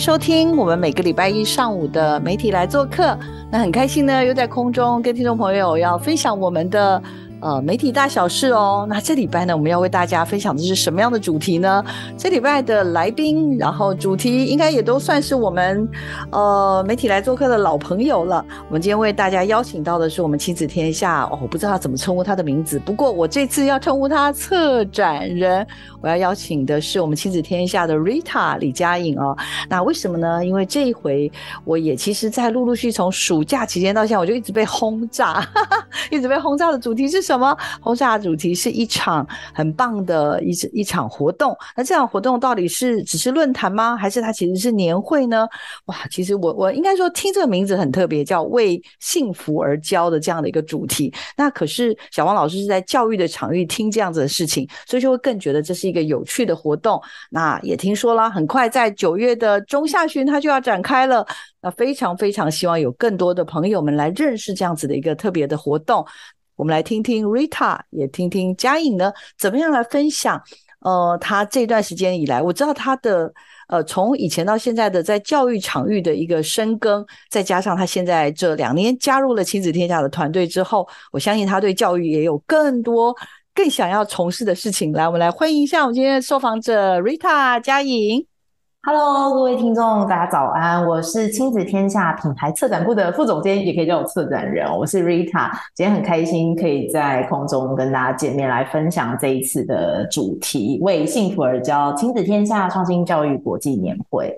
收听我们每个礼拜一上午的媒体来做客。那很开心呢，又在空中跟听众朋友要分享我们的。呃，媒体大小事哦。那这礼拜呢，我们要为大家分享的是什么样的主题呢？这礼拜的来宾，然后主题应该也都算是我们呃媒体来做客的老朋友了。我们今天为大家邀请到的是我们亲子天下哦，我不知道怎么称呼他的名字，不过我这次要称呼他策展人。我要邀请的是我们亲子天下的 Rita 李佳颖哦。那为什么呢？因为这一回我也其实，在陆陆续从暑假期间到现在，我就一直被轰炸，一直被轰炸的主题是。什么轰炸主题是一场很棒的一一场活动？那这场活动到底是只是论坛吗？还是它其实是年会呢？哇，其实我我应该说听这个名字很特别，叫为幸福而教的这样的一个主题。那可是小王老师是在教育的场域听这样子的事情，所以就会更觉得这是一个有趣的活动。那也听说了，很快在九月的中下旬，它就要展开了。那非常非常希望有更多的朋友们来认识这样子的一个特别的活动。我们来听听 Rita，也听听嘉颖呢，怎么样来分享？呃，他这段时间以来，我知道他的呃，从以前到现在的在教育场域的一个深耕，再加上他现在这两年加入了亲子天下的团队之后，我相信他对教育也有更多更想要从事的事情。来，我们来欢迎一下我们今天的受访者 Rita 嘉颖。Hello，各位听众，大家早安！我是亲子天下品牌策展部的副总监，也可以叫我策展人。我是 Rita，今天很开心可以在空中跟大家见面，来分享这一次的主题——为幸福而教亲子天下创新教育国际年会。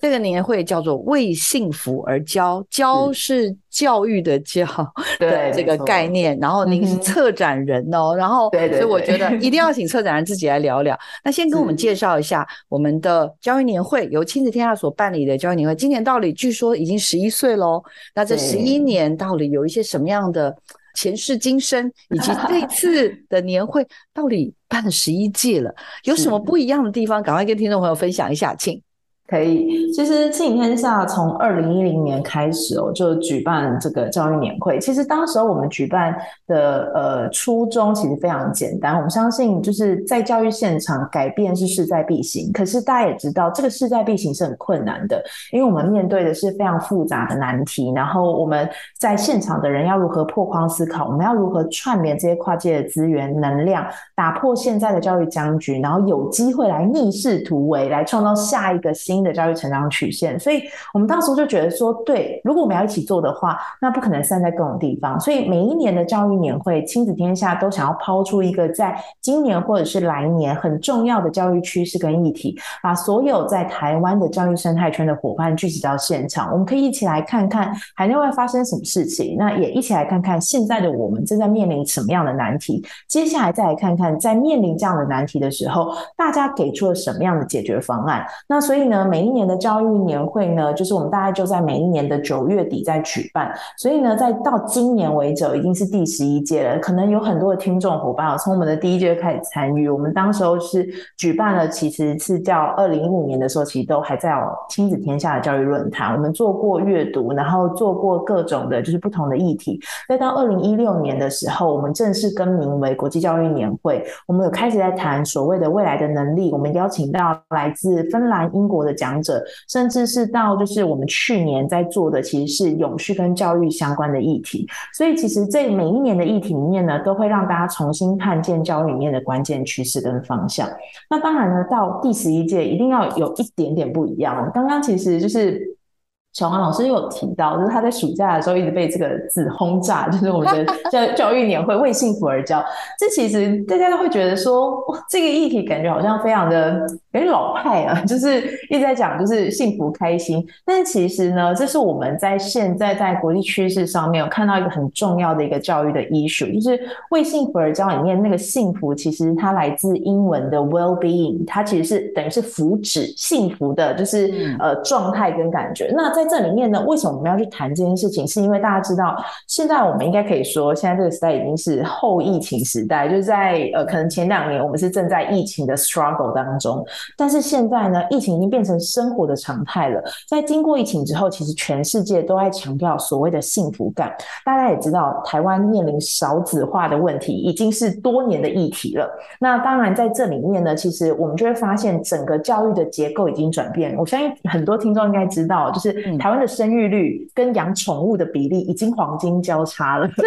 这个年会叫做“为幸福而教”，教是教育的教 的这个概念。然后您是策展人哦，然后所以我觉得一定要 请策展人自己来聊聊。那先跟我们介绍一下我们的教育年会，由亲子天下所办理的教育年会。今年到底据说已经十一岁喽。那这十一年到底有一些什么样的前世今生，以及这次的年会到底办了十一届了，有什么不一样的地方？赶快跟听众朋友分享一下，请。可以，其实庆天下从二零一零年开始哦，就举办这个教育年会。其实当时候我们举办的呃初衷其实非常简单，我们相信就是在教育现场改变是势在必行。可是大家也知道，这个势在必行是很困难的，因为我们面对的是非常复杂的难题。然后我们在现场的人要如何破框思考？我们要如何串联这些跨界的资源能量，打破现在的教育僵局，然后有机会来逆势突围，来创造下一个新。新的教育成长曲线，所以我们当时就觉得说，对，如果我们要一起做的话，那不可能散在各种地方。所以每一年的教育年会，亲子天下都想要抛出一个在今年或者是来年很重要的教育趋势跟议题，把所有在台湾的教育生态圈的伙伴聚集到现场，我们可以一起来看看海内外发生什么事情，那也一起来看看现在的我们正在面临什么样的难题，接下来再来看看在面临这样的难题的时候，大家给出了什么样的解决方案。那所以呢？每一年的教育年会呢，就是我们大概就在每一年的九月底在举办，所以呢，在到今年为止已经是第十一届了。可能有很多的听众伙伴，从我们的第一届开始参与。我们当时候是举办了，其实是叫二零一五年的时候，其实都还在亲子天下的教育论坛，我们做过阅读，然后做过各种的，就是不同的议题。再到二零一六年的时候，我们正式更名为国际教育年会，我们有开始在谈所谓的未来的能力。我们邀请到来自芬兰、英国的。讲者，甚至是到就是我们去年在做的，其实是永续跟教育相关的议题。所以，其实这每一年的议题里面呢，都会让大家重新看见教育里面的关键趋势跟方向。那当然呢，到第十一届一定要有一点点不一样。刚刚其实就是。小黄老师有提到，就是他在暑假的时候一直被这个字轰炸，就是我们的 教教育年会为幸福而教。这其实大家都会觉得说，哇，这个议题感觉好像非常的哎老派啊，就是一直在讲就是幸福开心。但是其实呢，这是我们在现在在国际趋势上面有看到一个很重要的一个教育的 issue，就是为幸福而教里面那个幸福，其实它来自英文的 well being，它其实是等于是福祉、幸福的，就是呃状态跟感觉。那在这里面呢，为什么我们要去谈这件事情？是因为大家知道，现在我们应该可以说，现在这个时代已经是后疫情时代，就是在呃可能前两年我们是正在疫情的 struggle 当中，但是现在呢，疫情已经变成生活的常态了。在经过疫情之后，其实全世界都在强调所谓的幸福感。大家也知道，台湾面临少子化的问题已经是多年的议题了。那当然在这里面呢，其实我们就会发现整个教育的结构已经转变。我相信很多听众应该知道，就是台湾的生育率跟养宠物的比例已经黄金交叉了。真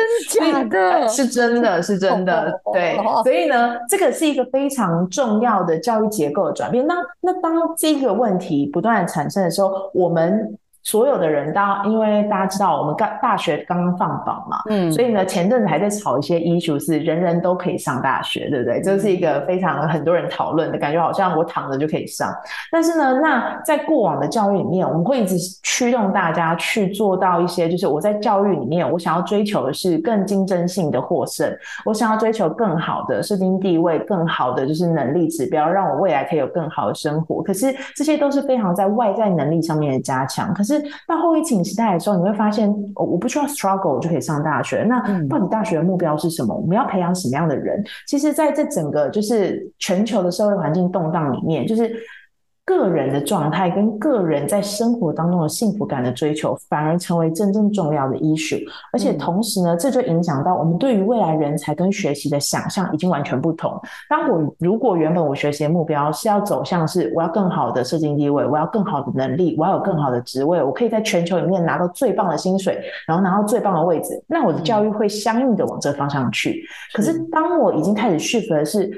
的假的？是真的是真的。对，所以呢，这个是一个非常重要的教育结构的转那那当这个问题不断产生的时候，我们。所有的人，当因为大家知道我们刚大学刚刚放榜嘛，嗯，所以呢，前阵子还在炒一些 issue，是人人都可以上大学，对不对？这是一个非常很多人讨论的感觉，好像我躺着就可以上。但是呢，那在过往的教育里面，我们会一直驱动大家去做到一些，就是我在教育里面，我想要追求的是更竞争性的获胜，我想要追求更好的社经地位，更好的就是能力指标，让我未来可以有更好的生活。可是这些都是非常在外在能力上面的加强，可是。是到后疫情时代的时候，你会发现，我我不需要 struggle 我就可以上大学。那到底大学的目标是什么？我们要培养什么样的人？其实，在这整个就是全球的社会环境动荡里面，就是。个人的状态跟个人在生活当中的幸福感的追求，反而成为真正重要的 issue。而且同时呢，这就影响到我们对于未来人才跟学习的想象已经完全不同。当我如果原本我学习的目标是要走向是我要更好的社经地位，我要更好的能力，我要有更好的职位，我可以在全球里面拿到最棒的薪水，然后拿到最棒的位置，那我的教育会相应的往这方向去。可是当我已经开始 shift 的是，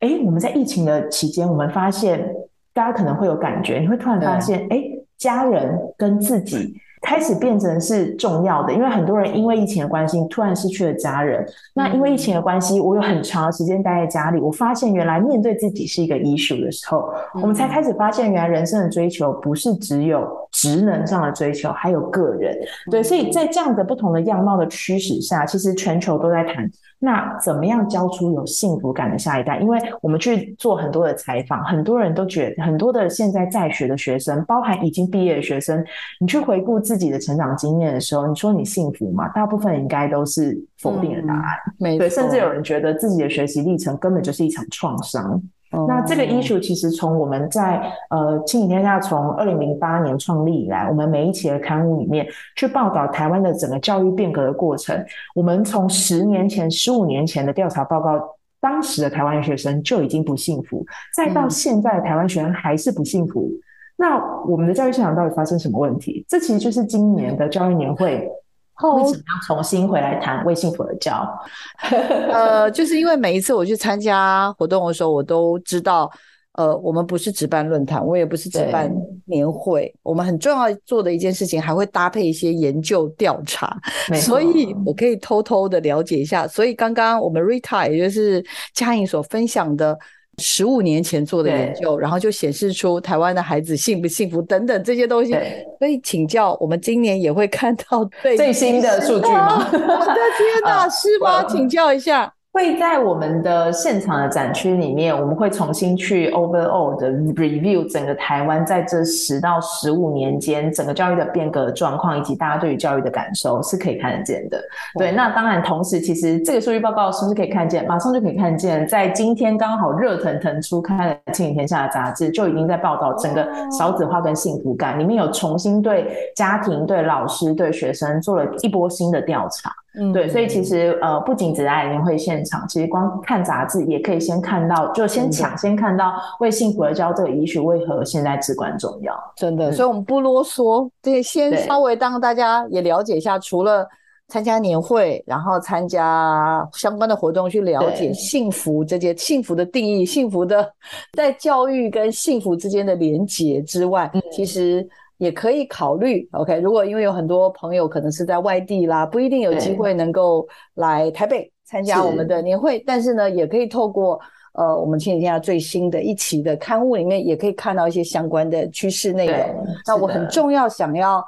哎，我们在疫情的期间，我们发现。大家可能会有感觉，你会突然发现，哎，家人跟自己。开始变成是重要的，因为很多人因为疫情的关系，突然失去了家人。那因为疫情的关系，我有很长的时间待在家里，我发现原来面对自己是一个 issue 的时候，我们才开始发现，原来人生的追求不是只有职能上的追求，还有个人。对，所以在这样的不同的样貌的驱使下，其实全球都在谈，那怎么样教出有幸福感的下一代？因为我们去做很多的采访，很多人都觉得，很多的现在在学的学生，包含已经毕业的学生，你去回顾。自己的成长经验的时候，你说你幸福吗？大部分应该都是否定的答案。对，甚至有人觉得自己的学习历程根本就是一场创伤。那这个 issue 其实从我们在呃《亲子天下》从二零零八年创立以来，我们每一期的刊物里面去报道台湾的整个教育变革的过程。我们从十年前、十五年前的调查报告，当时的台湾学生就已经不幸福，再到现在的台湾学生还是不幸福。那我们的教育现场到底发生什么问题？这其实就是今年的教育年会为什么要重新回来谈为幸福而教？呃，就是因为每一次我去参加活动的时候，我都知道，呃，我们不是值办论坛，我也不是值办年会，我们很重要做的一件事情还会搭配一些研究调查，所以我可以偷偷的了解一下。所以刚刚我们 Rita 也就是嘉颖所分享的。十五年前做的研究，然后就显示出台湾的孩子幸不幸福等等这些东西。所以请教，我们今年也会看到最新的数据吗？我的天哪，是吗？请教一下。会在我们的现场的展区里面，我们会重新去 overall 的 review 整个台湾在这十到十五年间整个教育的变革状况，以及大家对于教育的感受是可以看得见的。对，那当然同时，其实这个数据报告是不是可以看见？马上就可以看见，在今天刚好热腾腾出刊的《亲子天下》的杂志，就已经在报道整个少子化跟幸福感，里面有重新对家庭、对老师、对学生做了一波新的调查。嗯，对，所以其实呃，不仅只在年会现场，其实光看杂志也可以先看到，就先抢先看到为幸福而教这个医学为何现在至关重要。真的，所以我们不啰嗦，对，先稍微让大家也了解一下，除了参加年会，然后参加相关的活动，去了解幸福这些幸福的定义，幸福的 在教育跟幸福之间的连结之外，其实。也可以考虑，OK。如果因为有很多朋友可能是在外地啦，不一定有机会能够来台北参加我们的年会，但是呢，也可以透过呃，我们前几天最新的一期的刊物里面，也可以看到一些相关的趋势内容。那我很重要想要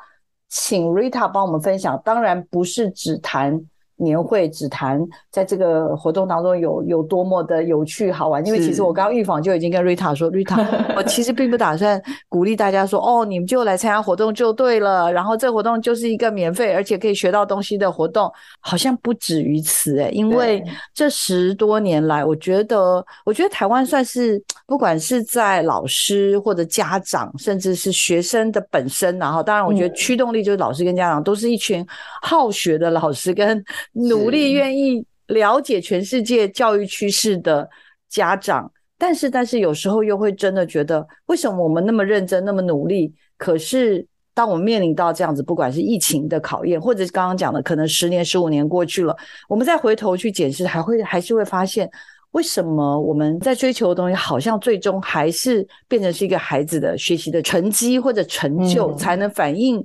请 Rita 帮我们分享，当然不是只谈。年会只谈在这个活动当中有有多么的有趣好玩，因为其实我刚刚预访就已经跟 Rita 说，Rita，我其实并不打算鼓励大家说，哦，你们就来参加活动就对了，然后这活动就是一个免费而且可以学到东西的活动，好像不止于此诶，因为这十多年来，我觉得，我觉得台湾算是不管是在老师或者家长，甚至是学生的本身，然后当然我觉得驱动力就是老师跟家长都是一群好学的老师跟。努力愿意了解全世界教育趋势的家长，但是但是有时候又会真的觉得，为什么我们那么认真那么努力？可是当我们面临到这样子，不管是疫情的考验，或者是刚刚讲的，可能十年十五年过去了，我们再回头去检视，还会还是会发现，为什么我们在追求的东西，好像最终还是变成是一个孩子的学习的成绩或者成就，才能反映，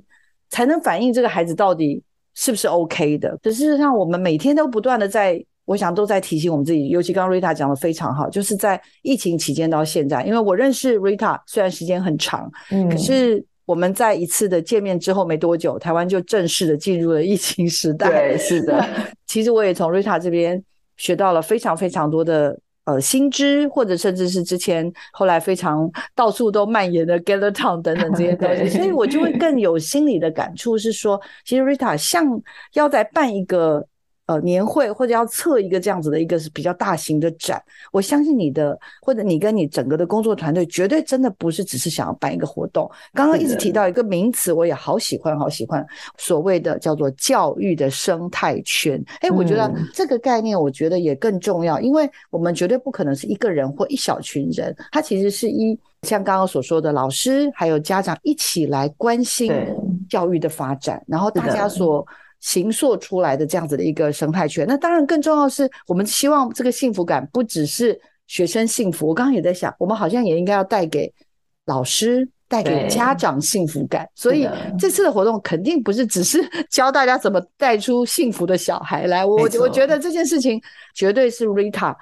才能反映这个孩子到底。是不是 OK 的？可事实上，我们每天都不断的在，我想都在提醒我们自己。尤其刚刚 Rita 讲的非常好，就是在疫情期间到现在，因为我认识 Rita 虽然时间很长，嗯，可是我们在一次的见面之后没多久，台湾就正式的进入了疫情时代。对，是的。其实我也从 Rita 这边学到了非常非常多的。呃，新知或者甚至是之前后来非常到处都蔓延的 Gather Town 等等这些 东西，所以我就会更有心理的感触，是说，其实 Rita 像要在办一个。呃，年会或者要测一个这样子的一个是比较大型的展，我相信你的或者你跟你整个的工作团队绝对真的不是只是想要办一个活动。刚刚一直提到一个名词，我也好喜欢，好喜欢，所谓的叫做教育的生态圈。哎，我觉得这个概念，我觉得也更重要，因为我们绝对不可能是一个人或一小群人，它其实是一像刚刚所说的老师还有家长一起来关心教育的发展，然后大家所。形塑出来的这样子的一个生态圈，那当然更重要是我们希望这个幸福感不只是学生幸福。我刚刚也在想，我们好像也应该要带给老师、带给家长幸福感。所以这次的活动肯定不是只是 教大家怎么带出幸福的小孩来。我我觉得这件事情绝对是 Rita。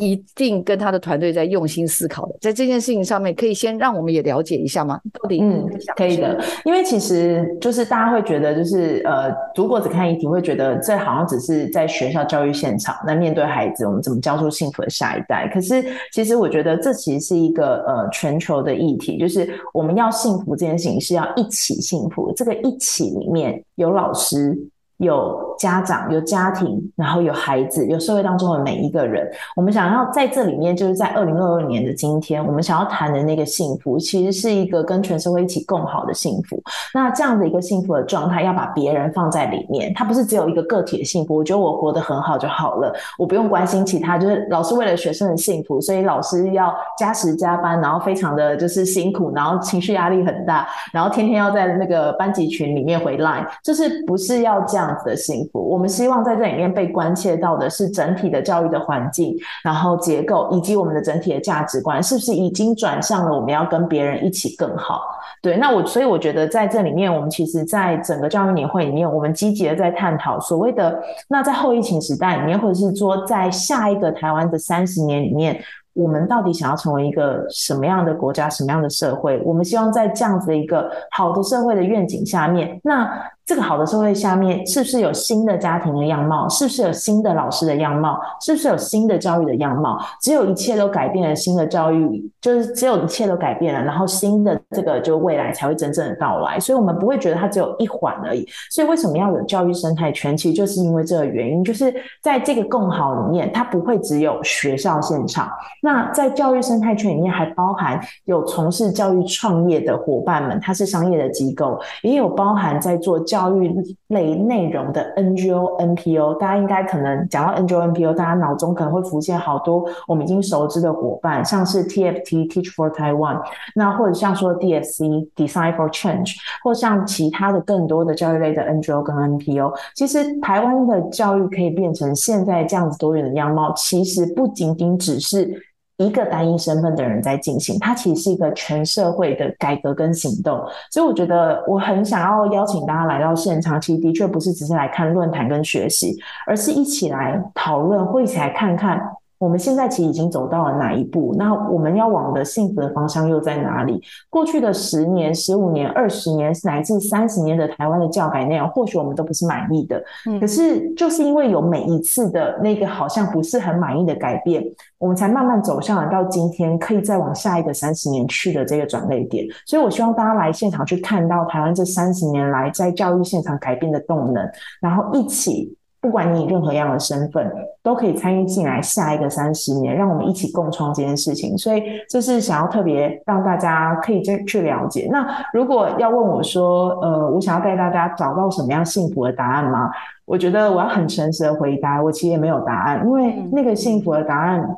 一定跟他的团队在用心思考的，在这件事情上面，可以先让我们也了解一下吗？到底嗯，可以的，因为其实就是大家会觉得，就是呃，如果只看议题，会觉得这好像只是在学校教育现场，那面对孩子，我们怎么教出幸福的下一代？可是其实我觉得这其实是一个呃全球的议题，就是我们要幸福这件事情是要一起幸福，这个一起里面有老师。有家长，有家庭，然后有孩子，有社会当中的每一个人。我们想要在这里面，就是在二零二二年的今天，我们想要谈的那个幸福，其实是一个跟全社会一起共好的幸福。那这样的一个幸福的状态，要把别人放在里面，它不是只有一个个体的幸福。我觉得我活得很好就好了，我不用关心其他。就是老师为了学生的幸福，所以老师要加时加班，然后非常的就是辛苦，然后情绪压力很大，然后天天要在那个班级群里面回 line，就是不是要这样。样子的幸福，我们希望在这里面被关切到的是整体的教育的环境，然后结构以及我们的整体的价值观，是不是已经转向了我们要跟别人一起更好？对，那我所以我觉得在这里面，我们其实在整个教育年会里面，我们积极的在探讨所谓的那在后疫情时代里面，或者是说在下一个台湾的三十年里面。我们到底想要成为一个什么样的国家、什么样的社会？我们希望在这样子的一个好的社会的愿景下面，那这个好的社会下面，是不是有新的家庭的样貌？是不是有新的老师的样貌？是不是有新的教育的样貌？只有一切都改变了，新的教育就是只有一切都改变了，然后新的这个就未来才会真正的到来。所以，我们不会觉得它只有一环而已。所以，为什么要有教育生态圈？其实就是因为这个原因，就是在这个共好里面，它不会只有学校现场。那在教育生态圈里面，还包含有从事教育创业的伙伴们，它是商业的机构，也有包含在做教教育类内容的 NGO、NPO。大家应该可能讲到 NGO、NPO，大家脑中可能会浮现好多我们已经熟知的伙伴，像是 TFT Teach for Taiwan，那或者像说 DSC Design for Change，或像其他的更多的教育类的 NGO 跟 NPO。其实台湾的教育可以变成现在这样子多元的样貌，其实不仅仅只是。一个单一身份的人在进行，它其实是一个全社会的改革跟行动，所以我觉得我很想要邀请大家来到现场，其实的确不是只是来看论坛跟学习，而是一起来讨论，或一起来看看我们现在其实已经走到了哪一步？那我们要往的幸福的方向又在哪里？过去的十年、十五年、二十年乃至三十年的台湾的教改内容，或许我们都不是满意的。可是就是因为有每一次的那个好像不是很满意的改变，我们才慢慢走向了到今天可以再往下一个三十年去的这个转类点。所以我希望大家来现场去看到台湾这三十年来在教育现场改变的动能，然后一起。不管你以任何样的身份，都可以参与进来下一个三十年，让我们一起共创这件事情。所以这是想要特别让大家可以去去了解。那如果要问我说，呃，我想要带大家找到什么样幸福的答案吗？我觉得我要很诚实的回答，我其实也没有答案，因为那个幸福的答案。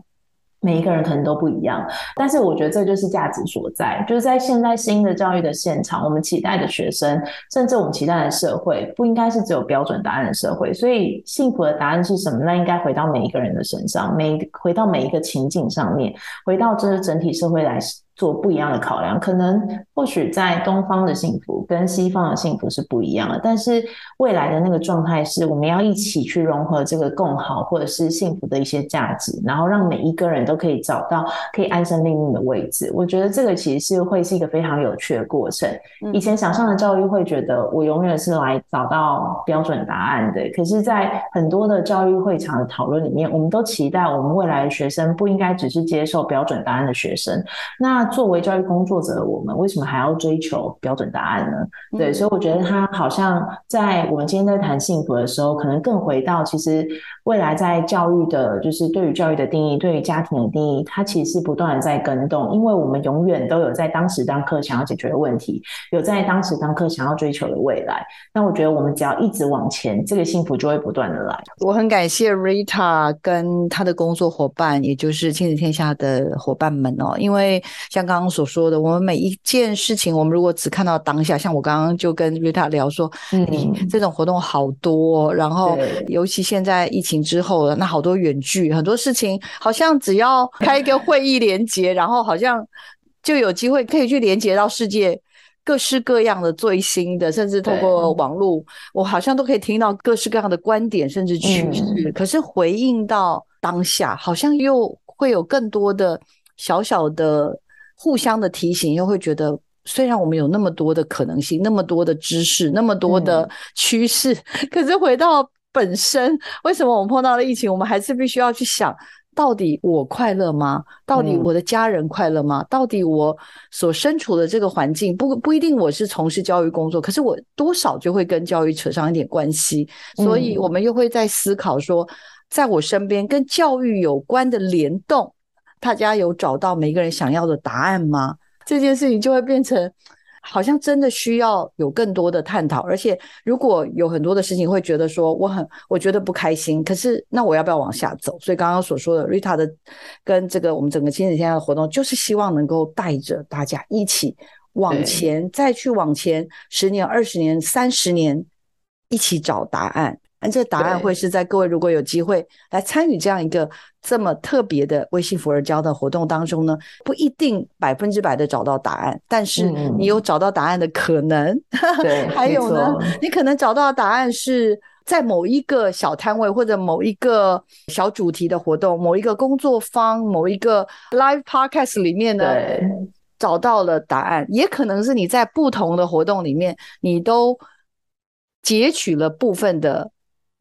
每一个人可能都不一样，但是我觉得这就是价值所在，就是在现在新的教育的现场，我们期待的学生，甚至我们期待的社会，不应该是只有标准答案的社会。所以，幸福的答案是什么？那应该回到每一个人的身上，每回到每一个情境上面，回到这个整体社会来。做不一样的考量，可能或许在东方的幸福跟西方的幸福是不一样的，但是未来的那个状态是我们要一起去融合这个共好或者是幸福的一些价值，然后让每一个人都可以找到可以安身立命的位置。我觉得这个其实是会是一个非常有趣的过程。以前想象的教育会觉得我永远是来找到标准答案的，可是，在很多的教育会场的讨论里面，我们都期待我们未来的学生不应该只是接受标准答案的学生。那作为教育工作者，我们为什么还要追求标准答案呢？对，所以我觉得他好像在我们今天在谈幸福的时候，可能更回到其实未来在教育的，就是对于教育的定义，对于家庭的定义，它其实是不断的在更动，因为我们永远都有在当时当刻想要解决的问题，有在当时当刻想要追求的未来。那我觉得我们只要一直往前，这个幸福就会不断的来。我很感谢 Rita 跟他的工作伙伴，也就是亲子天下的伙伴们哦，因为。像刚刚所说的，我们每一件事情，我们如果只看到当下，像我刚刚就跟 Rita 聊说，你这种活动好多，然后尤其现在疫情之后了，那好多远距，很多事情好像只要开一个会议连接，然后好像就有机会可以去连接到世界各式各样的最新的，甚至透过网络，我好像都可以听到各式各样的观点，甚至趋势。可是回应到当下，好像又会有更多的小小的。互相的提醒，又会觉得，虽然我们有那么多的可能性，那么多的知识，那么多的趋势，可是回到本身，为什么我们碰到了疫情，我们还是必须要去想，到底我快乐吗？到底我的家人快乐吗？到底我所身处的这个环境，不不一定我是从事教育工作，可是我多少就会跟教育扯上一点关系，所以我们又会在思考说，在我身边跟教育有关的联动。大家有找到每个人想要的答案吗？这件事情就会变成，好像真的需要有更多的探讨。而且，如果有很多的事情会觉得说我很我觉得不开心，可是那我要不要往下走？所以刚刚所说的 Rita 的跟这个我们整个亲子天下的活动，就是希望能够带着大家一起往前，再去往前十年、二十年、三十年，一起找答案。那这答案会是在各位如果有机会来参与这样一个这么特别的微信福而教的活动当中呢，不一定百分之百的找到答案，但是你有找到答案的可能。对，还有呢，你可能找到答案是在某一个小摊位或者某一个小主题的活动、某一个工作坊、某一个 live podcast 里面呢，找到了答案，也可能是你在不同的活动里面，你都截取了部分的。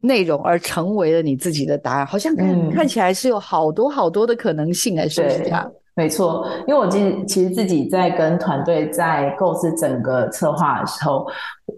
内容而成为了你自己的答案，好像看看起来是有好多好多的可能性，还是不是这样？没错，因为我其实其实自己在跟团队在构思整个策划的时候，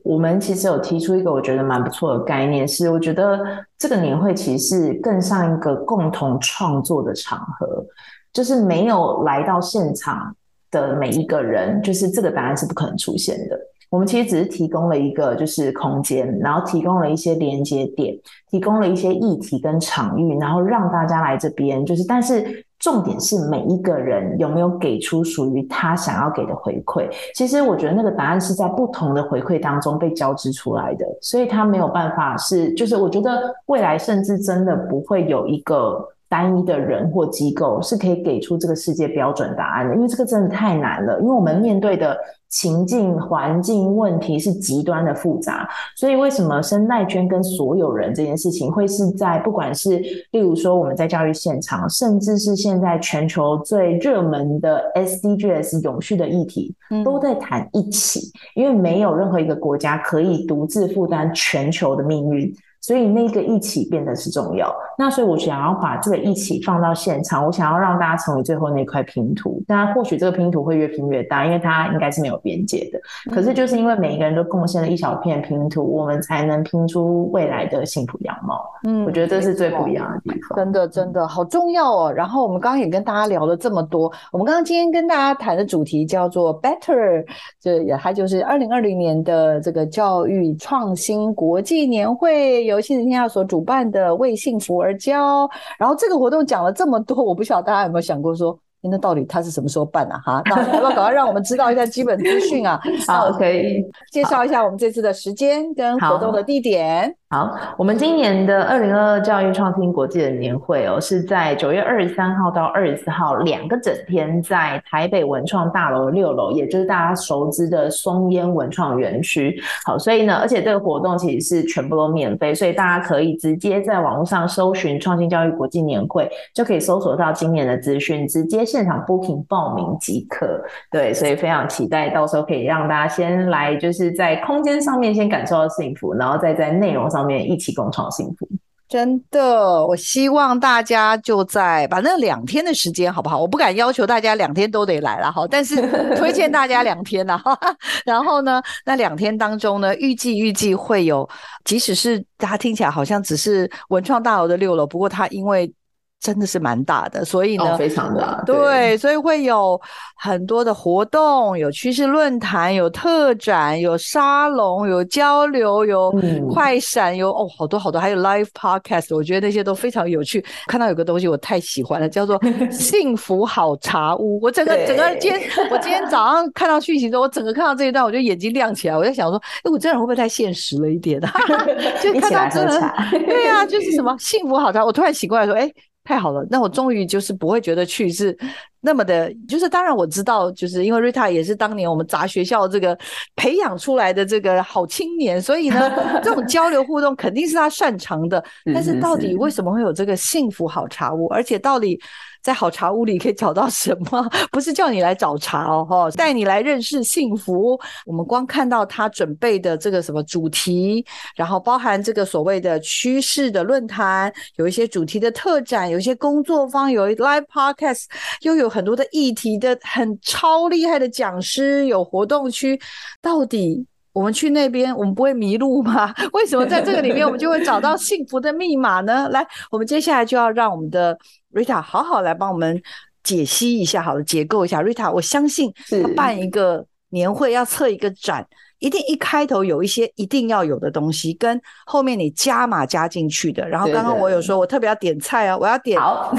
我们其实有提出一个我觉得蛮不错的概念，是我觉得这个年会其实是更像一个共同创作的场合，就是没有来到现场的每一个人，就是这个答案是不可能出现的。我们其实只是提供了一个就是空间，然后提供了一些连接点，提供了一些议题跟场域，然后让大家来这边。就是，但是重点是每一个人有没有给出属于他想要给的回馈。其实我觉得那个答案是在不同的回馈当中被交织出来的，所以他没有办法是，就是我觉得未来甚至真的不会有一个单一的人或机构是可以给出这个世界标准答案的，因为这个真的太难了，因为我们面对的。情境、环境问题是极端的复杂，所以为什么生态圈跟所有人这件事情会是在不管是例如说我们在教育现场，甚至是现在全球最热门的 SDGs 永续的议题，都在谈一起，因为没有任何一个国家可以独自负担全球的命运。所以那个一起变得是重要。那所以我想要把这个一起放到现场，我想要让大家成为最后那块拼图。当然，或许这个拼图会越拼越大，因为它应该是没有边界的。可是就是因为每一个人都贡献了一小片拼图，我们才能拼出未来的幸福样貌。嗯，我觉得这是最不一样的地方。真的，真的好重要哦。然后我们刚刚也跟大家聊了这么多。我们刚刚今天跟大家谈的主题叫做 Better，这也它就是二零二零年的这个教育创新国际年会。由亲子天下所主办的为幸福而教，然后这个活动讲了这么多，我不晓得大家有没有想过说，那到底他是什么时候办啊？哈，那要不要赶快让我们知道一下基本资讯啊？好，可以介绍一下我们这次的时间跟活动的地点。好，我们今年的二零二二教育创新国际的年会哦，是在九月二十三号到二十四号两个整天，在台北文创大楼六楼，也就是大家熟知的松烟文创园区。好，所以呢，而且这个活动其实是全部都免费，所以大家可以直接在网络上搜寻创新教育国际年会，就可以搜索到今年的资讯，直接现场 booking 报名即可。对，所以非常期待到时候可以让大家先来，就是在空间上面先感受到幸福，然后再在内容上。面一起共创幸福，真的，我希望大家就在把那两天的时间，好不好？我不敢要求大家两天都得来了，好，但是推荐大家两天呐。然后呢，那两天当中呢，预计预计会有，即使是大家听起来好像只是文创大楼的六楼，不过它因为。真的是蛮大的，所以呢，非常大，对，所以会有很多的活动，有趋势论坛，有特展，有沙龙，有交流，有快闪，有哦，好多好多，还有 live podcast，我觉得那些都非常有趣。看到有个东西我太喜欢了，叫做 幸福好茶屋。我整个整个今天，我今天早上看到讯息之后，我整个看到这一段，我就眼睛亮起来，我在想说，哎，我这人会不会太现实了一点啊？就 看到真的，对呀，就是什么幸福好茶，我突然醒过来说，哎。太好了，那我终于就是不会觉得去是那么的，就是当然我知道，就是因为瑞塔也是当年我们杂学校这个培养出来的这个好青年，所以呢，这种 交流互动肯定是他擅长的。但是到底为什么会有这个幸福好茶屋？而且到底？在好茶屋里可以找到什么？不是叫你来找茶哦，哈，带你来认识幸福。我们光看到他准备的这个什么主题，然后包含这个所谓的趋势的论坛，有一些主题的特展，有一些工作坊，有 live podcast，又有很多的议题的很超厉害的讲师，有活动区。到底我们去那边，我们不会迷路吗？为什么在这个里面我们就会找到 幸福的密码呢？来，我们接下来就要让我们的。Rita，好好来帮我们解析一下，好了，结构一下。Rita，我相信他办一个年会，要测一个展。一定一开头有一些一定要有的东西，跟后面你加码加进去的。然后刚刚我有说，我特别要点菜哦，我要点好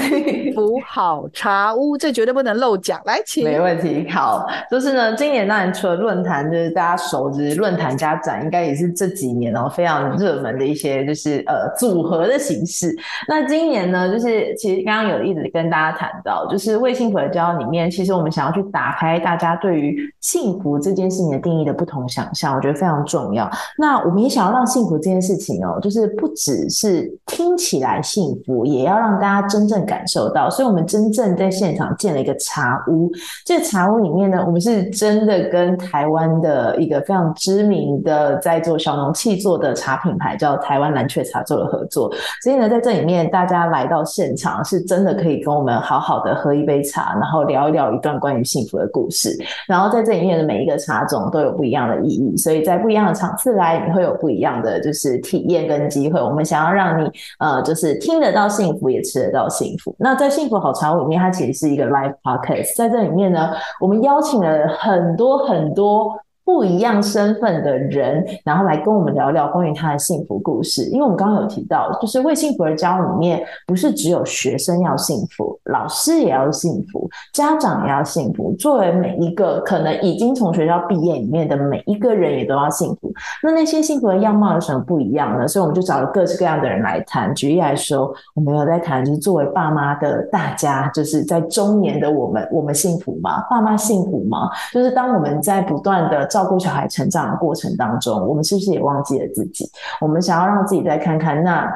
福好茶屋，这绝对不能漏讲。来，请没问题。好，就是呢，今年当然除了论坛，就是大家熟知论坛加展，应该也是这几年哦非常热门的一些就是呃组合的形式。那今年呢，就是其实刚刚有一直跟大家谈到，就是为幸福的教里面，其实我们想要去打开大家对于幸福这件事情的定义的不同想。想，我觉得非常重要。那我们也想要让幸福这件事情哦，就是不只是听起来幸福，也要让大家真正感受到。所以，我们真正在现场建了一个茶屋。这茶屋里面呢，我们是真的跟台湾的一个非常知名的在做小农气做的茶品牌，叫台湾蓝雀茶做了合作。所以呢，在这里面，大家来到现场，是真的可以跟我们好好的喝一杯茶，然后聊一聊一段关于幸福的故事。然后在这里面的每一个茶种都有不一样的意。所以在不一样的场次来，你会有不一样的就是体验跟机会。我们想要让你呃，就是听得到幸福，也吃得到幸福。那在幸福好茶屋里面，它其实是一个 live podcast，在这里面呢，我们邀请了很多很多不一样身份的人，然后来跟我们聊聊关于他的幸福故事。因为我们刚刚有提到，就是为幸福而教里面，不是只有学生要幸福，老师也要幸福，家长也要幸福。作为每一个可能已经从学校毕业里面的每一个人，也都要幸福。那那些幸福的样貌有什么不一样呢？所以我们就找了各式各样的人来谈。举例来说，我们有在谈，就是作为爸妈的大家，就是在中年的我们，我们幸福吗？爸妈幸福吗？就是当我们在不断的照顾小孩成长的过程当中，我们是不是也忘记了自己？我们想要让自己再看看那。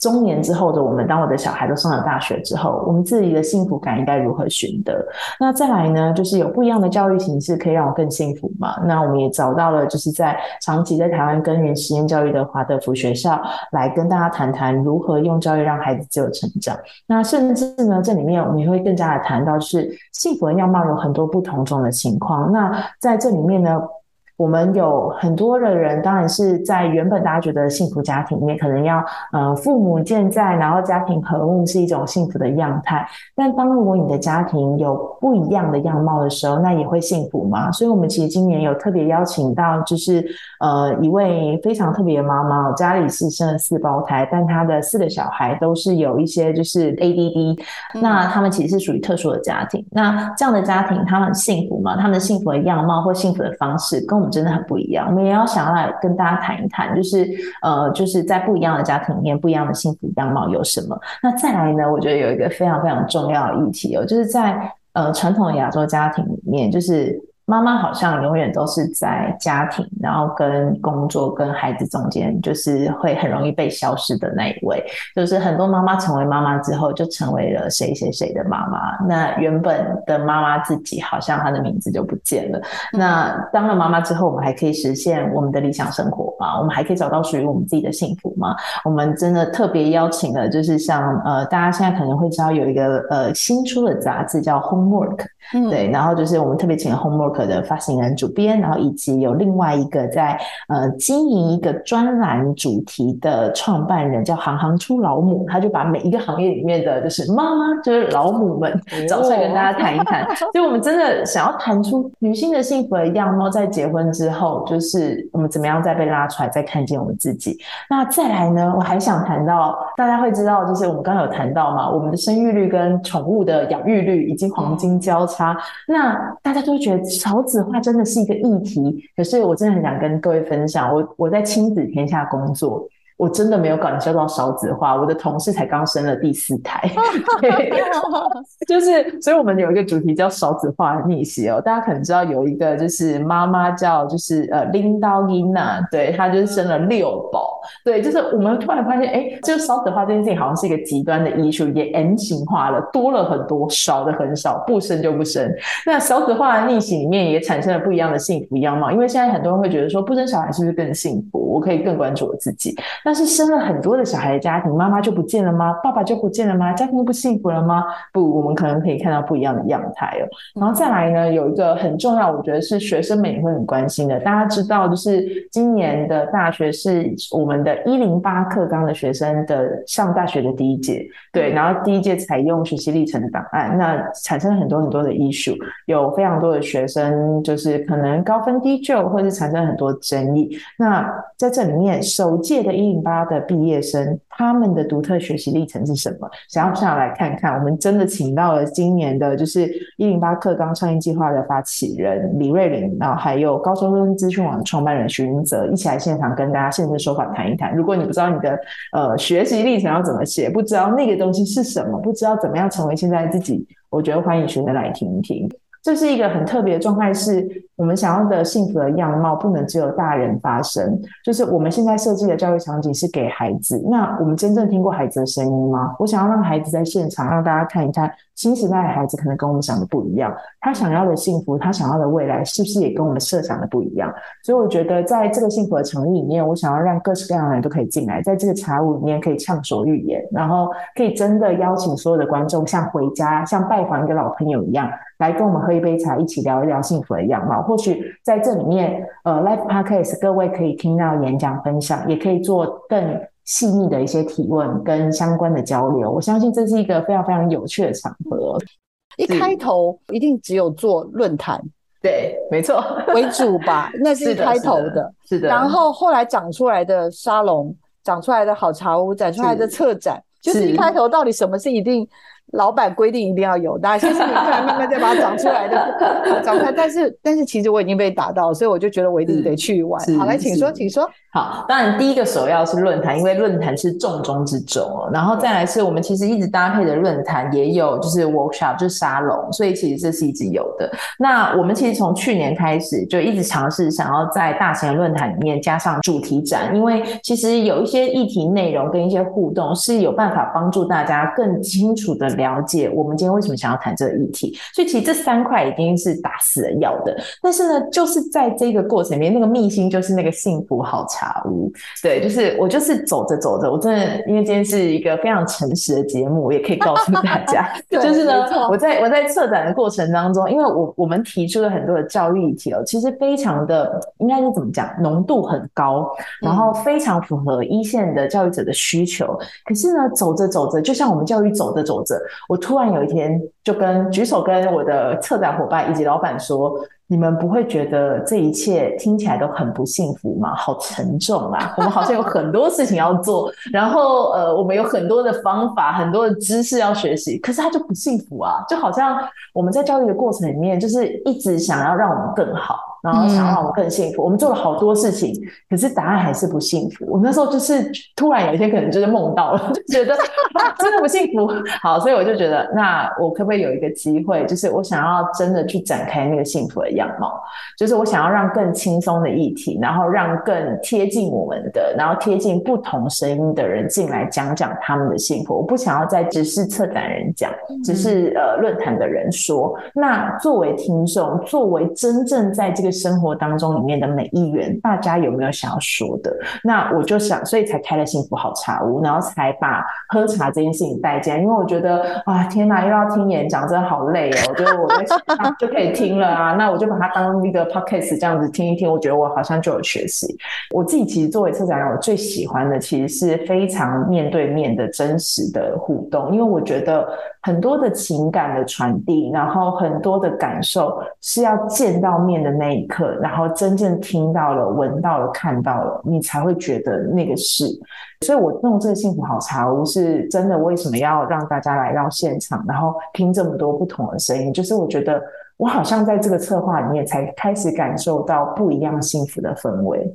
中年之后的我们，当我的小孩都上了大学之后，我们自己的幸福感应该如何寻得？那再来呢？就是有不一样的教育形式可以让我更幸福嘛？那我们也找到了，就是在长期在台湾根源实验教育的华德福学校，来跟大家谈谈如何用教育让孩子自由成长。那甚至呢，这里面我们也会更加的谈到，是幸福的样貌有很多不同种的情况。那在这里面呢？我们有很多的人，当然是在原本大家觉得幸福家庭里面，可能要呃父母健在，然后家庭和睦是一种幸福的样态。但当如果你的家庭有不一样的样貌的时候，那也会幸福吗？所以，我们其实今年有特别邀请到，就是呃一位非常特别的妈妈，家里是生了四胞胎，但她的四个小孩都是有一些就是 ADD，那他们其实是属于特殊的家庭。那这样的家庭，他们幸福吗？他们的幸福的样貌或幸福的方式，跟我们。真的很不一样，我们也要想要来跟大家谈一谈，就是呃，就是在不一样的家庭里面，不一样的幸福样貌有什么？那再来呢？我觉得有一个非常非常重要的议题哦，就是在呃传统的亚洲家庭里面，就是。妈妈好像永远都是在家庭，然后跟工作、跟孩子中间，就是会很容易被消失的那一位。就是很多妈妈成为妈妈之后，就成为了谁谁谁的妈妈。那原本的妈妈自己，好像她的名字就不见了。那当了妈妈之后，我们还可以实现我们的理想生活吗？我们还可以找到属于我们自己的幸福吗？我们真的特别邀请了，就是像呃，大家现在可能会知道有一个呃新出的杂志叫 Homework。对，然后就是我们特别请了 Homework 的发行人、主编，然后以及有另外一个在呃经营一个专栏主题的创办人，叫行行出老母，他就把每一个行业里面的就是妈妈，就是老母们 找出来跟大家谈一谈。所以我们真的想要谈出女性的幸福的样貌，在结婚之后，就是我们怎么样再被拉出来，再看见我们自己。那再来呢，我还想谈到，大家会知道，就是我们刚刚有谈到嘛，我们的生育率跟宠物的养育率已经黄金交叉。啊那大家都觉得少子化真的是一个议题，可是我真的很想跟各位分享，我我在亲子天下工作。我真的没有感受到少子化，我的同事才刚生了第四胎，就是，所以我们有一个主题叫少子化逆袭哦。大家可能知道有一个就是妈妈叫就是呃拎刀英娜，对，她就是生了六宝，对，就是我们突然发现，哎，就少子化这件事情好像是一个极端的艺术，也 N 型化了，多了很多，少的很少，不生就不生。那少子化的逆袭里面也产生了不一样的幸福样貌，因为现在很多人会觉得说，不生小孩是不是更幸福？我可以更关注我自己。但是生了很多的小孩的家庭，妈妈就不见了吗？爸爸就不见了吗？家庭不幸福了吗？不，我们可能可以看到不一样的样态哦。然后再来呢，有一个很重要，我觉得是学生们也会很关心的。大家知道，就是今年的大学是我们的一零八课纲的学生的上大学的第一届，对。然后第一届采用学习历程的档案，那产生了很多很多的 issue，有非常多的学生就是可能高分低就，或是产生很多争议。那在这里面，首届的一八的毕业生，他们的独特学习历程是什么？想要下来看看。我们真的请到了今年的，就是一零八课纲创业计划的发起人李瑞玲，然后还有高收分资讯网创办人徐云泽，一起来现场跟大家现身说法谈一谈。如果你不知道你的呃学习历程要怎么写，不知道那个东西是什么，不知道怎么样成为现在自己，我觉得欢迎学生来听一听。这是一个很特别的状态，是我们想要的幸福的样貌，不能只有大人发生。就是我们现在设计的教育场景是给孩子，那我们真正听过孩子的声音吗？我想要让孩子在现场，让大家看一看新时代的孩子可能跟我们想的不一样，他想要的幸福，他想要的未来，是不是也跟我们设想的不一样？所以我觉得，在这个幸福的场域里面，我想要让各式各样的人都可以进来，在这个茶屋里面可以畅所欲言，然后可以真的邀请所有的观众，像回家，像拜访一个老朋友一样。来跟我们喝一杯茶，一起聊一聊幸福的样貌。或许在这里面，呃，Live Podcast 各位可以听到演讲分享，也可以做更细腻的一些提问跟相关的交流。我相信这是一个非常非常有趣的场合。一开头一定只有做论坛，对，没错，为主吧，那是一开头的，是的。然后后来长出来的沙龙，长出来的好茶屋，长出来的策展，就是一开头到底什么是一定。老板规定一定要有，大家先是你看，慢慢再把它长出来的，长出来。但是，但是其实我已经被打到，所以我就觉得我一定得去玩。好，来，请说，请说。好，当然第一个首要是论坛，因为论坛是重中之重哦。然后再来是我们其实一直搭配的论坛也有，就是 workshop 就是沙龙，所以其实这是一直有的。那我们其实从去年开始就一直尝试想要在大型的论坛里面加上主题展，因为其实有一些议题内容跟一些互动是有办法帮助大家更清楚的了解我们今天为什么想要谈这个议题。所以其实这三块已经是打死了要的。但是呢，就是在这个过程里面，那个秘辛就是那个幸福好茶。屋，对，就是我就是走着走着，我真的因为今天是一个非常诚实的节目，我也可以告诉大家，就是呢，我在我在策展的过程当中，因为我我们提出了很多的教育议题哦，其实非常的应该是怎么讲，浓度很高，然后非常符合一线的教育者的需求。可是呢，走着走着，就像我们教育走着走着，我突然有一天就跟举手跟我的策展伙伴以及老板说。你们不会觉得这一切听起来都很不幸福吗？好沉重啊！我们好像有很多事情要做，然后呃，我们有很多的方法、很多的知识要学习，可是它就不幸福啊！就好像我们在教育的过程里面，就是一直想要让我们更好。然后想让我们更幸福，我们做了好多事情，可是答案还是不幸福。我那时候就是突然有一天可能就是梦到了，就觉得真的不幸福。好，所以我就觉得，那我可不可以有一个机会，就是我想要真的去展开那个幸福的样貌，就是我想要让更轻松的议题，然后让更贴近我们的，然后贴近不同声音的人进来讲讲他们的幸福。我不想要再只是策展人讲，只是呃论坛的人说。那作为听众，作为真正在这个生活当中里面的每一员，大家有没有想要说的？那我就想，所以才开了幸福好茶屋，然后才把喝茶这件事情带进来。因为我觉得啊，天哪，又要听演讲，真的好累哦。我觉得我在就可以听了啊，那我就把它当一个 podcast 这样子听一听。我觉得我好像就有学习。我自己其实作为策展人，我最喜欢的其实是非常面对面的真实的互动，因为我觉得很多的情感的传递，然后很多的感受是要见到面的那一。刻，然后真正听到了、闻到了、看到了，你才会觉得那个是。所以我弄这个幸福好茶屋是真的。为什么要让大家来到现场，然后听这么多不同的声音？就是我觉得我好像在这个策划里面才开始感受到不一样幸福的氛围。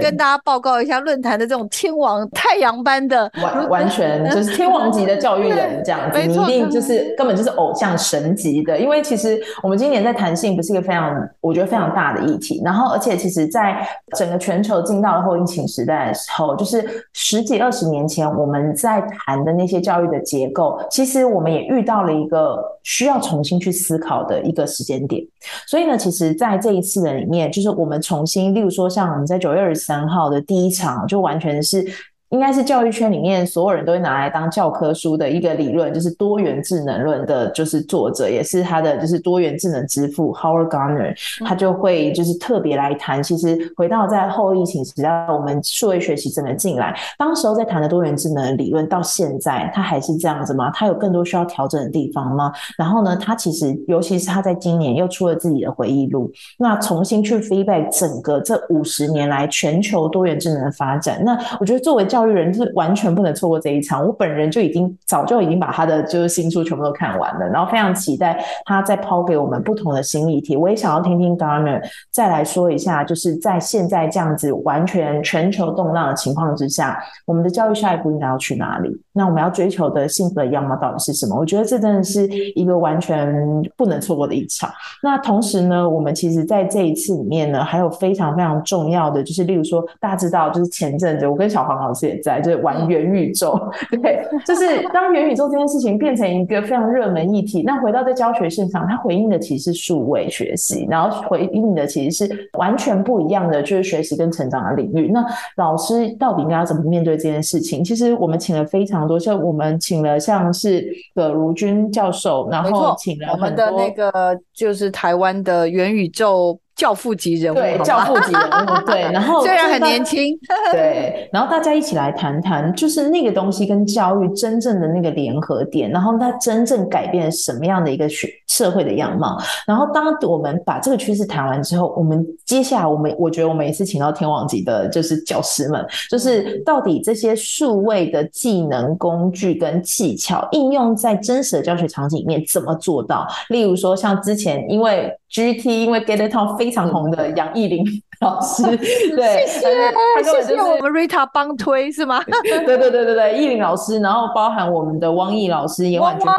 跟大家报告一下，论坛的这种天王太阳般的，完完全就是天王级的教育人 这样子，你一定就是根本就是偶像神级的。因为其实我们今年在谈性，不是一个非常我觉得非常大的议题。然后，而且其实在整个全球进到了后疫情时代的时候，就是十几二十年前我们在谈的那些教育的结构，其实我们也遇到了一个需要重新去思考的一个时间点。所以呢，其实在这一次的里面，就是我们重新，例如说像我们在九月二十。三号的第一场就完全是。应该是教育圈里面所有人都会拿来当教科书的一个理论，就是多元智能论的，就是作者也是他的就是多元智能之父 Howard Gardner，他就会就是特别来谈。其实回到在后疫情时代，我们数位学习真的进来，当时候在谈的多元智能理论，到现在他还是这样子吗？他有更多需要调整的地方吗？然后呢，他其实尤其是他在今年又出了自己的回忆录，那重新去 feedback 整个这五十年来全球多元智能的发展。那我觉得作为教教育人是完全不能错过这一场。我本人就已经早就已经把他的就是新书全部都看完了，然后非常期待他再抛给我们不同的新议题。我也想要听听 Garner 再来说一下，就是在现在这样子完全全球动荡的情况之下，我们的教育下一步应该要去哪里？那我们要追求的幸福的样貌到底是什么？我觉得这真的是一个完全不能错过的一场。那同时呢，我们其实在这一次里面呢，还有非常非常重要的，就是例如说大家知道，就是前阵子我跟小黄老师。也在就是玩元宇宙，对，就是当元宇宙这件事情变成一个非常热门议题，那回到在教学现场，它回应的其实是数位学习，然后回应的其实是完全不一样的，就是学习跟成长的领域。那老师到底应该要怎么面对这件事情？其实我们请了非常多，像我们请了像是葛如君教授，然后请了我们的那个就是台湾的元宇宙。教父级人物，对，教父级人物，对。然后虽然很年轻，对。然后大家一起来谈谈，就是那个东西跟教育真正的那个联合点，然后它真正改变什么样的一个学社会的样貌。然后当我们把这个趋势谈完之后，我们接下来我们我觉得我们也是请到天王级的，就是教师们，就是到底这些数位的技能、工具跟技巧应用在真实的教学场景里面怎么做到？例如说，像之前因为 GT 因为 Get It On 非常红的杨艺玲老师，对，谢谢，谢谢我们 Rita 帮推是吗？对对对对对，艺玲老师，然后包含我们的汪毅老师也完全，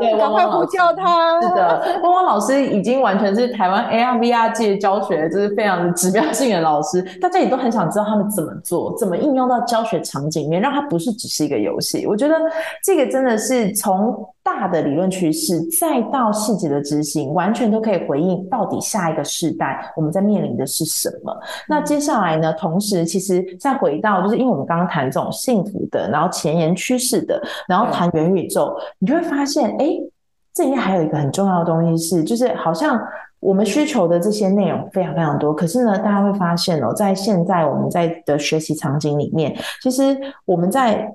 对，赶快呼叫他。是的，汪汪老师已经完全是台湾 AR VR 界教学就是非常指标性的老师，大家也都很想知道他们怎么做，怎么应用到教学场景里面，让它不是只是一个游戏。我觉得这个真的是从。大的理论趋势，再到细节的执行，完全都可以回应到底下一个世代我们在面临的是什么。那接下来呢？同时，其实再回到，就是因为我们刚刚谈这种幸福的，然后前沿趋势的，然后谈元宇宙，你就会发现，哎，这里面还有一个很重要的东西是，就是好像我们需求的这些内容非常非常多，可是呢，大家会发现哦，在现在我们在的学习场景里面，其实我们在。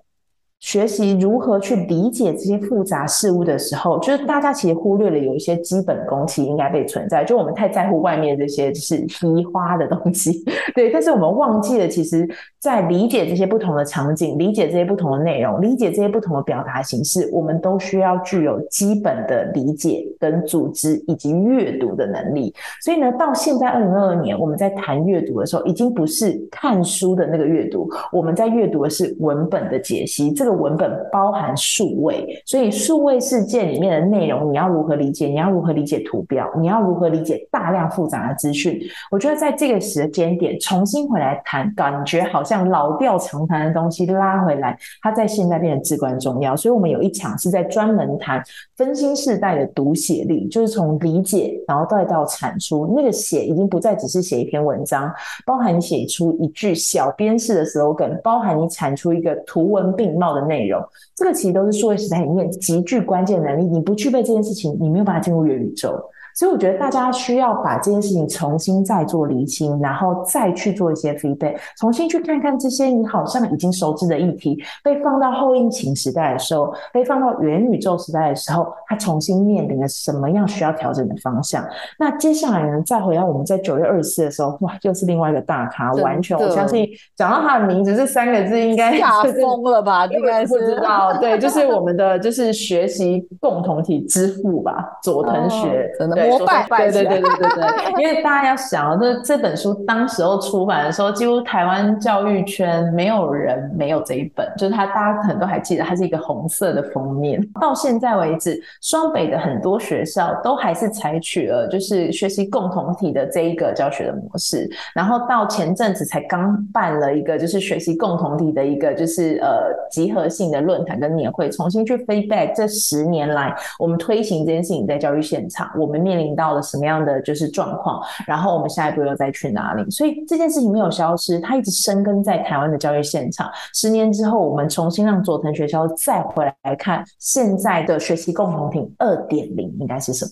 学习如何去理解这些复杂事物的时候，就是大家其实忽略了有一些基本功其实应该被存在。就我们太在乎外面这些就是皮花的东西，对，但是我们忘记了，其实在理解这些不同的场景、理解这些不同的内容、理解这些不同的表达形式，我们都需要具有基本的理解、跟组织以及阅读的能力。所以呢，到现在二零二二年，我们在谈阅读的时候，已经不是看书的那个阅读，我们在阅读的是文本的解析。这个。文本包含数位，所以数位世界里面的内容，你要如何理解？你要如何理解图标？你要如何理解大量复杂的资讯？我觉得在这个时间点重新回来谈，感觉好像老调常谈的东西拉回来，它在现在变得至关重要。所以我们有一场是在专门谈分心世代的读写力，就是从理解，然后再到产出，那个写已经不再只是写一篇文章，包含你写出一句小编式的 slogan，包含你产出一个图文并茂的。内容，这个其实都是数位时代里面极具关键能力。你不具备这件事情，你没有办法进入元宇宙。所以我觉得大家需要把这件事情重新再做厘清，然后再去做一些 feedback，重新去看看这些你好像已经熟知的议题，被放到后疫情时代的时候，被放到元宇宙时代的时候，它重新面临了什么样需要调整的方向。那接下来呢，再回到我们在九月二十四的时候，哇，又是另外一个大咖，完全我相信讲到他的名字这三个字，应该吓疯了吧？应该不知道，对，就是我们的就是学习共同体之父吧，佐藤学，真的。膜拜，对对对对对对，因为大家要想，这这本书当时候出版的时候，几乎台湾教育圈没有人没有这一本，就是它，大家可能都还记得，它是一个红色的封面。到现在为止，双北的很多学校都还是采取了就是学习共同体的这一个教学的模式。然后到前阵子才刚办了一个就是学习共同体的一个就是呃集合性的论坛跟年会，重新去 feedback 这十年来我们推行这件事情在教育现场，我们面临。到了什么样的就是状况，然后我们下一步又再去哪里？所以这件事情没有消失，它一直生根在台湾的教育现场。十年之后，我们重新让佐藤学校再回来看现在的学习共同体二点零应该是什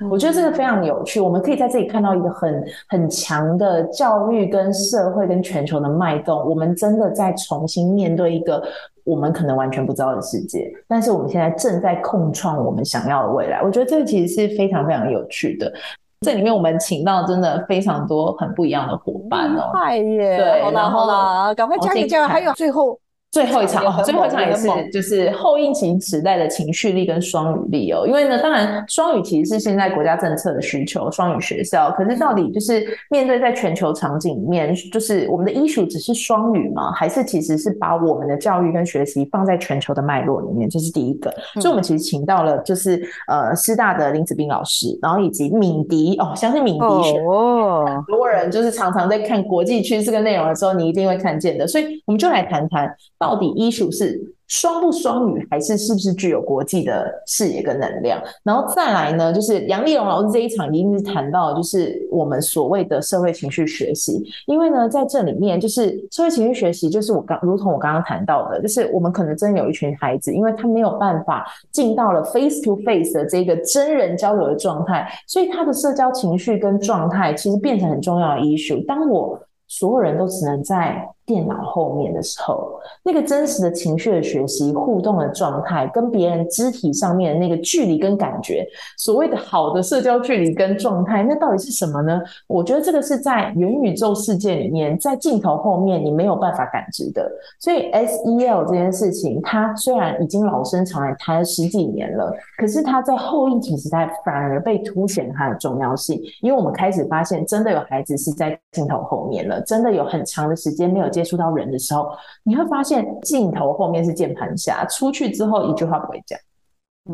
么？我觉得这个非常有趣。我们可以在这里看到一个很很强的教育跟社会跟全球的脉动。我们真的在重新面对一个。我们可能完全不知道的世界，但是我们现在正在共创我们想要的未来。我觉得这个其实是非常非常有趣的。这里面我们请到真的非常多很不一样的伙伴哦，快耶！对，然后呢，赶快加油加油，还有最后。最后一场，最后一场也是就是后疫情时代的情绪力跟双语力哦。因为呢，当然双语其实是现在国家政策的需求，双语学校。可是到底就是面对在全球场景里面，就是我们的医术只是双语吗？还是其实是把我们的教育跟学习放在全球的脉络里面？这是第一个。所以，我们其实请到了就是呃师大的林子斌老师，然后以及敏迪哦，相信敏迪学哦，很多人就是常常在看国际趋势跟内容的时候，你一定会看见的。所以，我们就来谈谈。到底医术是。双不双语，还是是不是具有国际的视野跟能量？然后再来呢，就是杨丽蓉老师这一场一定是谈到，就是我们所谓的社会情绪学习。因为呢，在这里面，就是社会情绪学习，就是我刚如同我刚刚谈到的，就是我们可能真有一群孩子，因为他没有办法进到了 face to face 的这个真人交流的状态，所以他的社交情绪跟状态其实变成很重要的 issue。当我所有人都只能在。电脑后面的时候，那个真实的情绪的学习、互动的状态，跟别人肢体上面的那个距离跟感觉，所谓的好的社交距离跟状态，那到底是什么呢？我觉得这个是在元宇宙世界里面，在镜头后面你没有办法感知的。所以 SEL 这件事情，它虽然已经老生常谈，谈了十几年了，可是它在后疫情时代反而被凸显它的重要性，因为我们开始发现，真的有孩子是在镜头后面了，真的有很长的时间没有。接触到人的时候，你会发现镜头后面是键盘侠，出去之后一句话不会讲，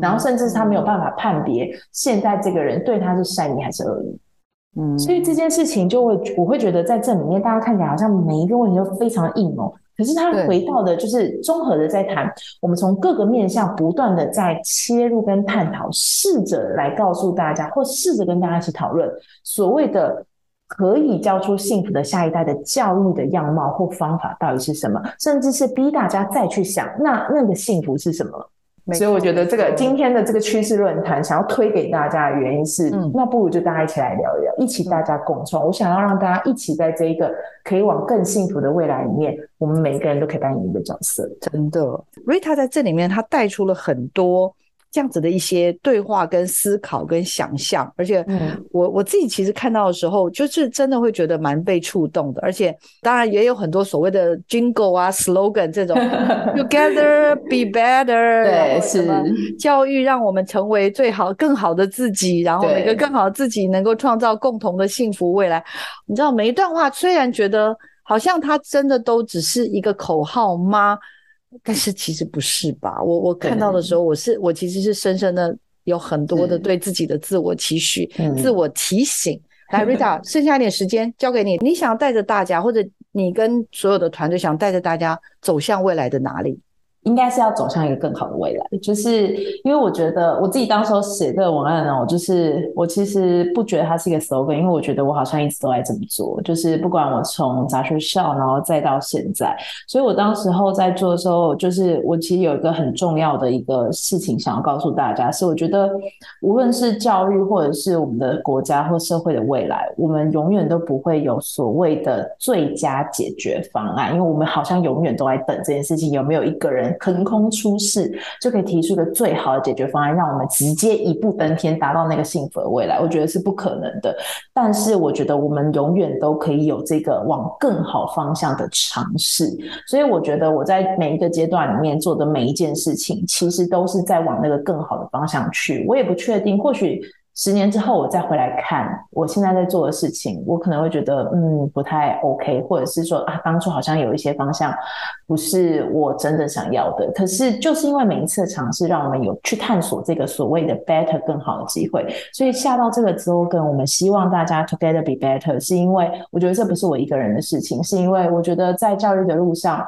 然后甚至是他没有办法判别现在这个人对他是善意还是恶意。嗯，所以这件事情就会，我会觉得在这里面，大家看起来好像每一个问题都非常硬哦，可是他回到的就是综合的在谈，我们从各个面向不断的在切入跟探讨，试着来告诉大家，或试着跟大家一起讨论所谓的。可以教出幸福的下一代的教育的样貌或方法到底是什么？甚至是逼大家再去想，那那个幸福是什么？所以我觉得这个今天的这个趋势论坛想要推给大家的原因是，嗯那不如就大家一起来聊一聊，一起大家共创。我想要让大家一起在这一个可以往更幸福的未来里面，我们每一个人都可以扮演一个角色。真的，Rita 在这里面，他带出了很多。这样子的一些对话、跟思考、跟想象，而且我我自己其实看到的时候，就是真的会觉得蛮被触动的。而且当然也有很多所谓的 jingle 啊、slogan 这种，Together be better，对，是教育让我们成为最好、更好的自己，然后每个更好的自己能够创造共同的幸福未来。你知道每一段话虽然觉得好像它真的都只是一个口号吗？但是其实不是吧？我我看到的时候，我是我其实是深深的有很多的对自己的自我期许、自我提醒。来，Rita，剩下一点时间交给你，你想带着大家，或者你跟所有的团队想带着大家走向未来的哪里？应该是要走向一个更好的未来，就是因为我觉得我自己当时候写这个文案呢，我就是我其实不觉得它是一个 slogan，因为我觉得我好像一直都在这么做，就是不管我从杂学校，然后再到现在，所以我当时候在做的时候，就是我其实有一个很重要的一个事情想要告诉大家，是我觉得无论是教育或者是我们的国家或社会的未来，我们永远都不会有所谓的最佳解决方案，因为我们好像永远都在等这件事情有没有一个人。横空出世就可以提出一个最好的解决方案，让我们直接一步登天，达到那个幸福的未来。我觉得是不可能的，但是我觉得我们永远都可以有这个往更好方向的尝试。所以我觉得我在每一个阶段里面做的每一件事情，其实都是在往那个更好的方向去。我也不确定，或许。十年之后，我再回来看我现在在做的事情，我可能会觉得嗯不太 OK，或者是说啊，当初好像有一些方向不是我真的想要的。可是就是因为每一次的尝试，让我们有去探索这个所谓的 better 更好的机会。所以下到这个 slogan，我们希望大家 together be better，是因为我觉得这不是我一个人的事情，是因为我觉得在教育的路上。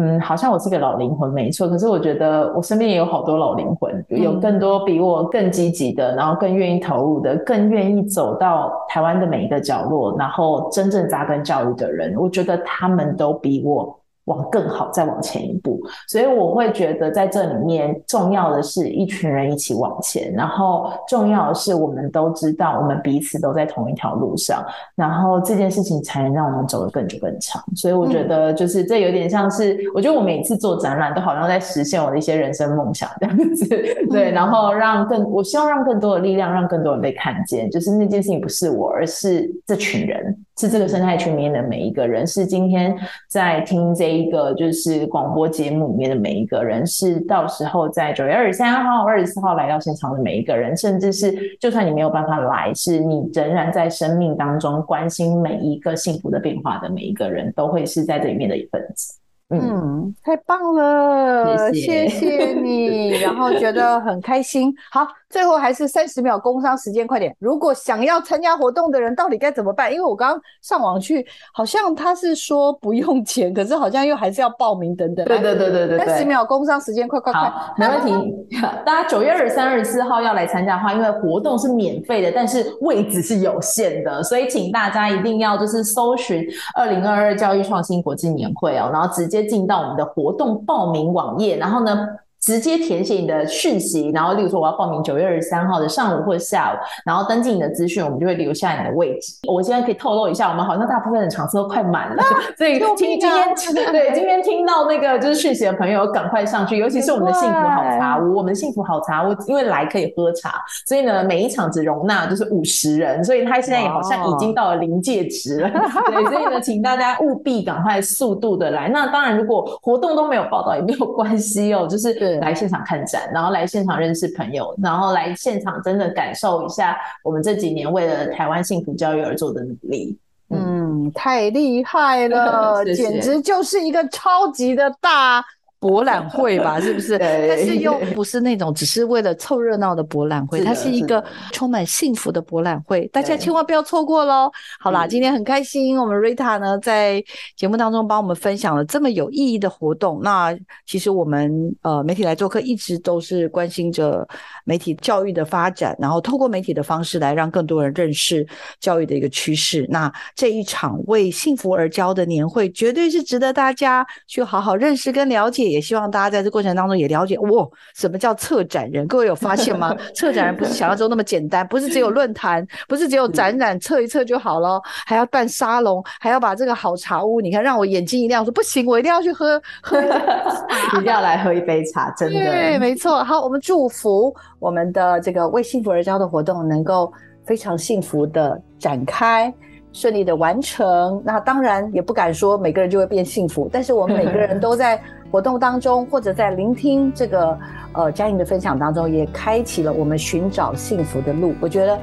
嗯，好像我是个老灵魂，没错。可是我觉得我身边也有好多老灵魂，有更多比我更积极的，然后更愿意投入的，更愿意走到台湾的每一个角落，然后真正扎根教育的人。我觉得他们都比我。往更好，再往前一步，所以我会觉得在这里面重要的是一群人一起往前，然后重要的是我们都知道我们彼此都在同一条路上，然后这件事情才能让我们走得更久更长。所以我觉得就是这有点像是，我觉得我每次做展览都好像在实现我的一些人生梦想这样子，对，然后让更我希望让更多的力量，让更多人被看见，就是那件事情不是我，而是这群人。是这个生态群里面的每一个人，是今天在听这一个就是广播节目里面的每一个人，是到时候在九月二十三号、二十四号来到现场的每一个人，甚至是就算你没有办法来，是你仍然在生命当中关心每一个幸福的变化的每一个人都会是在这里面的一份子。嗯，太棒了，谢谢你，然后觉得很开心。好，最后还是三十秒工商时间，快点。如果想要参加活动的人，到底该怎么办？因为我刚刚上网去，好像他是说不用钱，可是好像又还是要报名等等。对对对对对，三十秒工商时间，快快快，没问题。大家九月二十三、二十四号要来参加的话，因为活动是免费的，但是位置是有限的，所以请大家一定要就是搜寻二零二二教育创新国际年会哦，然后直接进到我们的。活动报名网页，然后呢？直接填写你的讯息，然后例如说我要报名九月二十三号的上午或者下午，然后登记你的资讯，我们就会留下你的位置。我现在可以透露一下，我们好像大部分的场次都快满了，所以听今天对今天听到那个就是讯息的朋友，赶快上去，尤其是我们的幸福好茶屋，我们的幸福好茶屋因为来可以喝茶，所以呢每一场只容纳就是五十人，所以他现在也好像已经到了临界值了。对，所以呢，请大家务必赶快速度的来。那当然，如果活动都没有报道也没有关系哦，就是。来现场看展，然后来现场认识朋友，然后来现场真的感受一下我们这几年为了台湾幸福教育而做的努力。嗯，太厉害了，简直就是一个超级的大。博览会吧，是不是？但是又不是那种只是为了凑热闹的博览会，它是一个充满幸福的博览会，大家千万不要错过喽！好啦，今天很开心，我们 Rita 呢在节目当中帮我们分享了这么有意义的活动。那其实我们呃媒体来做客，一直都是关心着媒体教育的发展，然后透过媒体的方式来让更多人认识教育的一个趋势。那这一场为幸福而教的年会，绝对是值得大家去好好认识跟了解。也希望大家在这过程当中也了解，哇，什么叫策展人？各位有发现吗？策展人不是想象中那么简单，不是只有论坛，不是只有展览测一测就好了，还要办沙龙，还要把这个好茶屋，你看让我眼睛一亮，说不行，我一定要去喝喝，一定要来喝一杯茶，真的，对，没错。好，我们祝福我们的这个为幸福而教的活动能够非常幸福的展开。顺利的完成，那当然也不敢说每个人就会变幸福，但是我们每个人都在活动当中，或者在聆听这个呃嘉颖的分享当中，也开启了我们寻找幸福的路。我觉得。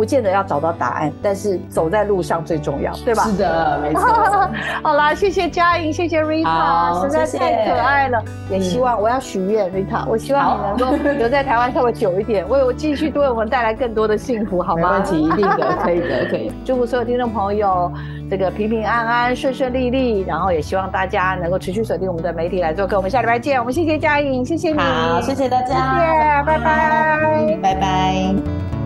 不见得要找到答案，但是走在路上最重要，对吧？是的，没错。好啦，谢谢嘉颖，谢谢 Rita，实在太可爱了。也希望我要许愿，Rita，我希望你能够留在台湾稍微久一点，为我继续为我们带来更多的幸福，好吗？没问题，一定的，可以的，可以。祝福所有听众朋友这个平平安安、顺顺利利，然后也希望大家能够持续锁定我们的媒体来做客。我们下礼拜见，我们谢谢佳颖，谢谢你，好，谢谢大家，谢谢，拜拜，拜拜。